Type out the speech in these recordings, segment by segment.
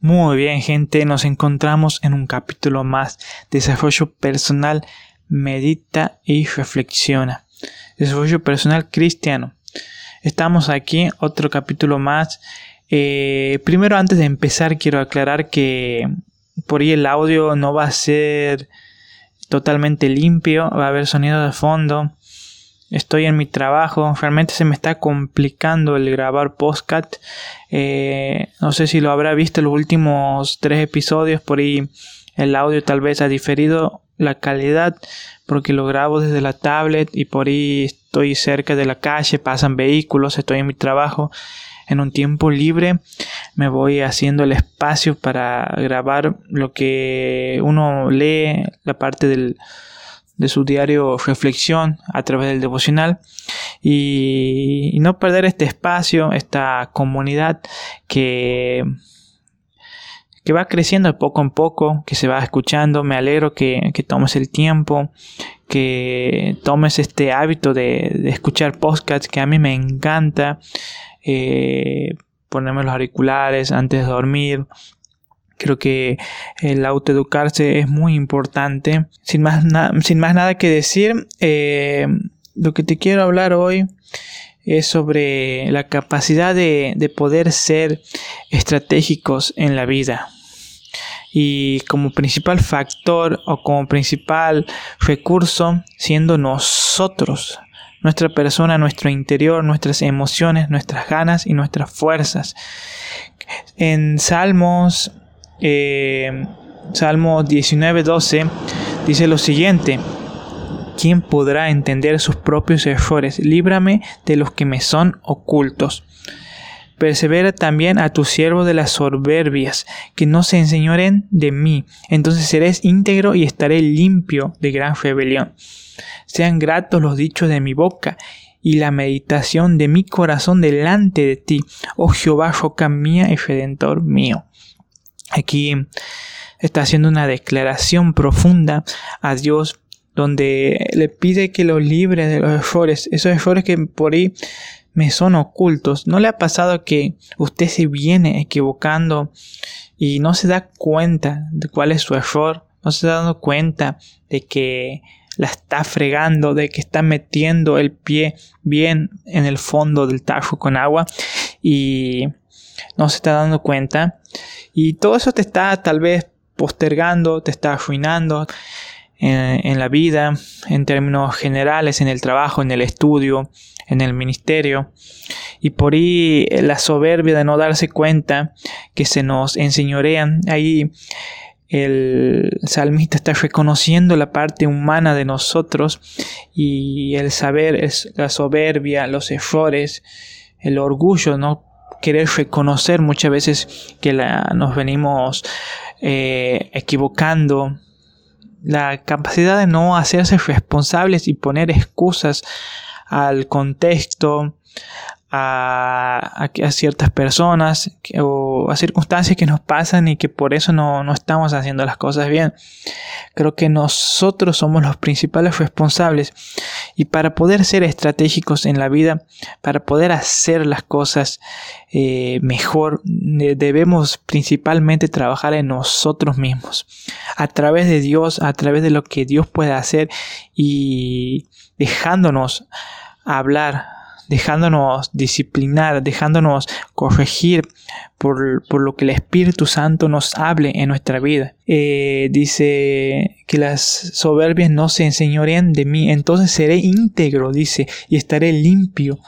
Muy bien gente, nos encontramos en un capítulo más. Desarrollo personal, medita y reflexiona. Desarrollo personal cristiano. Estamos aquí, otro capítulo más. Eh, primero, antes de empezar, quiero aclarar que por ahí el audio no va a ser totalmente limpio, va a haber sonido de fondo. Estoy en mi trabajo, realmente se me está complicando el grabar podcast. Eh, no sé si lo habrá visto los últimos tres episodios, por ahí el audio tal vez ha diferido la calidad porque lo grabo desde la tablet y por ahí estoy cerca de la calle, pasan vehículos, estoy en mi trabajo. En un tiempo libre me voy haciendo el espacio para grabar lo que uno lee, la parte del, de su diario reflexión a través del devocional y, no perder este espacio, esta comunidad que, que va creciendo de poco en poco, que se va escuchando. Me alegro que, tomes el tiempo, que tomes este hábito de, escuchar podcasts que a mí me encanta. Eh, ponerme los auriculares antes de dormir, Creo que el autoeducarse es muy importante. Sin más, sin más nada que decir, eh, lo que te quiero hablar hoy es sobre la capacidad de, de poder ser estratégicos en la vida. Y como principal factor o como principal recurso siendo nosotros, nuestra persona, nuestro interior, nuestras emociones, nuestras ganas y nuestras fuerzas. En Salmos eh, Salmo 19:12 dice lo siguiente. ¿Quién podrá entender sus propios errores? Líbrame de los que me son ocultos. Persevera también a tu siervo de las soberbias, que no se enseñoren de mí. Entonces seréis íntegro y estaré limpio de gran rebelión. Sean gratos los dichos de mi boca y la meditación de mi corazón delante de ti, oh Jehová, roca mía y redentor mío. Aquí está haciendo una declaración profunda a Dios donde le pide que lo libre de los errores, esos errores que por ahí me son ocultos. ¿No le ha pasado que usted se viene equivocando y no se da cuenta de cuál es su error? No se está dando cuenta de que la está fregando, de que está metiendo el pie bien en el fondo del tajo con agua y no se está dando cuenta. Y todo eso te está tal vez postergando, te está arruinando en, la vida, en términos generales, en el trabajo, en el estudio, en el ministerio. Y por ahí eh, la soberbia de no darse cuenta que se nos enseñorean. Ahí el salmista está reconociendo la parte humana de nosotros y el saber la soberbia, los errores, el orgullo, ¿no? Querer reconocer muchas veces que la, nos venimos eh, equivocando, la capacidad de no hacerse responsables y poner excusas al contexto, a, ciertas personas o a circunstancias que nos pasan y que por eso no, estamos haciendo las cosas bien. Creo que nosotros somos los principales responsables y para poder ser estratégicos en la vida, para poder hacer las cosas eh, mejor, debemos principalmente trabajar en nosotros mismos, a través de Dios, a través de lo que Dios puede hacer y dejándonos hablar dejándonos disciplinar, dejándonos corregir por, lo que el Espíritu Santo nos hable en nuestra vida. Eh, dice que las soberbias no se enseñorean de mí, entonces seré íntegro, dice, y estaré limpio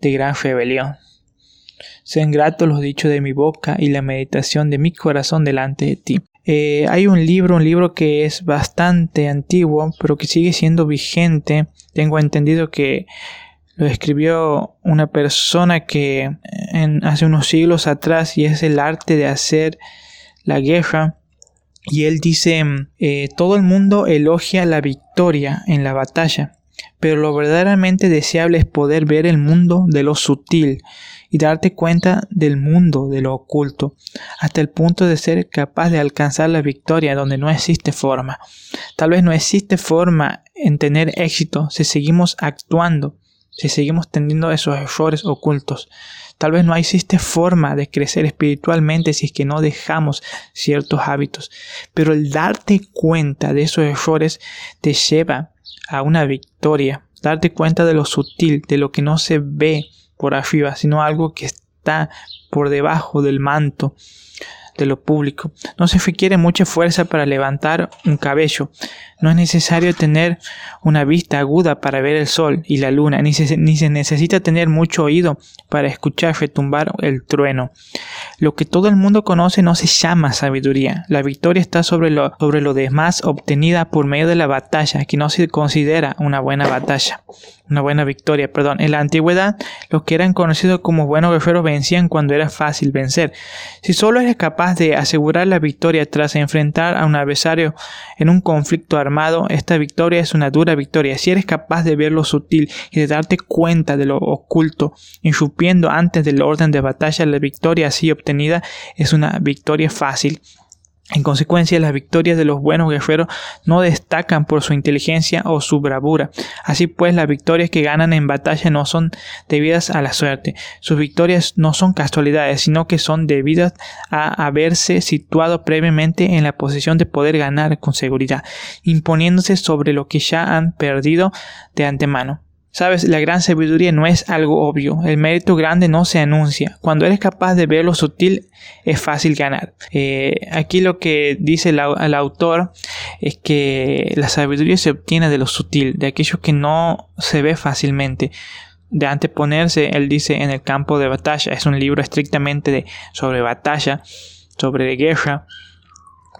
de gran rebelión. Sean gratos los dichos de mi boca y la meditación de mi corazón delante de ti. Eh, hay un libro, un libro que es bastante antiguo, pero que sigue siendo vigente. Tengo entendido que lo escribió una persona que en, hace unos siglos atrás y es el arte de hacer la guerra. y él dice, eh, todo el mundo elogia la victoria en la batalla, pero lo verdaderamente deseable es poder ver el mundo de lo sutil y darte cuenta del mundo de lo oculto, hasta el punto de ser capaz de alcanzar la victoria donde no existe forma. Tal vez no existe forma en tener éxito si seguimos actuando, si seguimos teniendo esos errores ocultos. Tal vez no existe forma de crecer espiritualmente si es que no dejamos ciertos hábitos. Pero el darte cuenta de esos errores te lleva a una victoria. Darte cuenta de lo sutil, de lo que no se ve por arriba, sino algo que está por debajo del manto de lo público. No se requiere mucha fuerza para levantar un cabello. No es necesario tener una vista aguda para ver el sol y la luna, ni se, ni se necesita tener mucho oído para escuchar retumbar el trueno. Lo que todo el mundo conoce no se llama sabiduría. La victoria está sobre lo, sobre lo demás obtenida por medio de la batalla, que no se considera una buena batalla una buena victoria, perdón. En la antigüedad, los que eran conocidos como buenos guerreros vencían cuando era fácil vencer. Si solo eres capaz de asegurar la victoria tras enfrentar a un adversario en un conflicto armado, esta victoria es una dura victoria. Si eres capaz de ver lo sutil y de darte cuenta de lo oculto, irrumpiendo antes del orden de batalla, la victoria así obtenida es una victoria fácil. En consecuencia, las victorias de los buenos guerreros no destacan por su inteligencia o su bravura. Así pues, las victorias que ganan en batalla no son debidas a la suerte. Sus victorias no son casualidades, sino que son debidas a haberse situado previamente en la posición de poder ganar con seguridad, imponiéndose sobre lo que ya han perdido de antemano. Sabes, la gran sabiduría no es algo obvio. El mérito grande no se anuncia. Cuando eres capaz de ver lo sutil, es fácil ganar. Eh, aquí lo que dice el, autor es que la sabiduría se obtiene de lo sutil, de aquello que no se ve fácilmente. De anteponerse, él dice, en el campo de batalla. Es un libro estrictamente de, sobre batalla, sobre guerra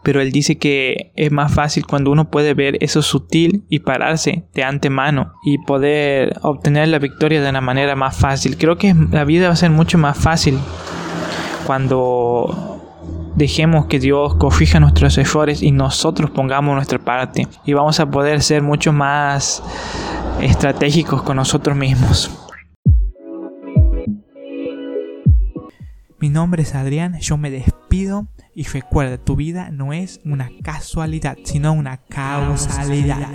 pero él dice que es más fácil cuando uno puede ver eso sutil y pararse de antemano y poder obtener la victoria de una manera más fácil. Creo que la vida va a ser mucho más fácil cuando dejemos que Dios corrija nuestros errores y nosotros pongamos nuestra parte y vamos a poder ser mucho más estratégicos con nosotros mismos. Mi nombre es Adrián, yo me despido y recuerda, tu vida no es una casualidad, sino una causalidad.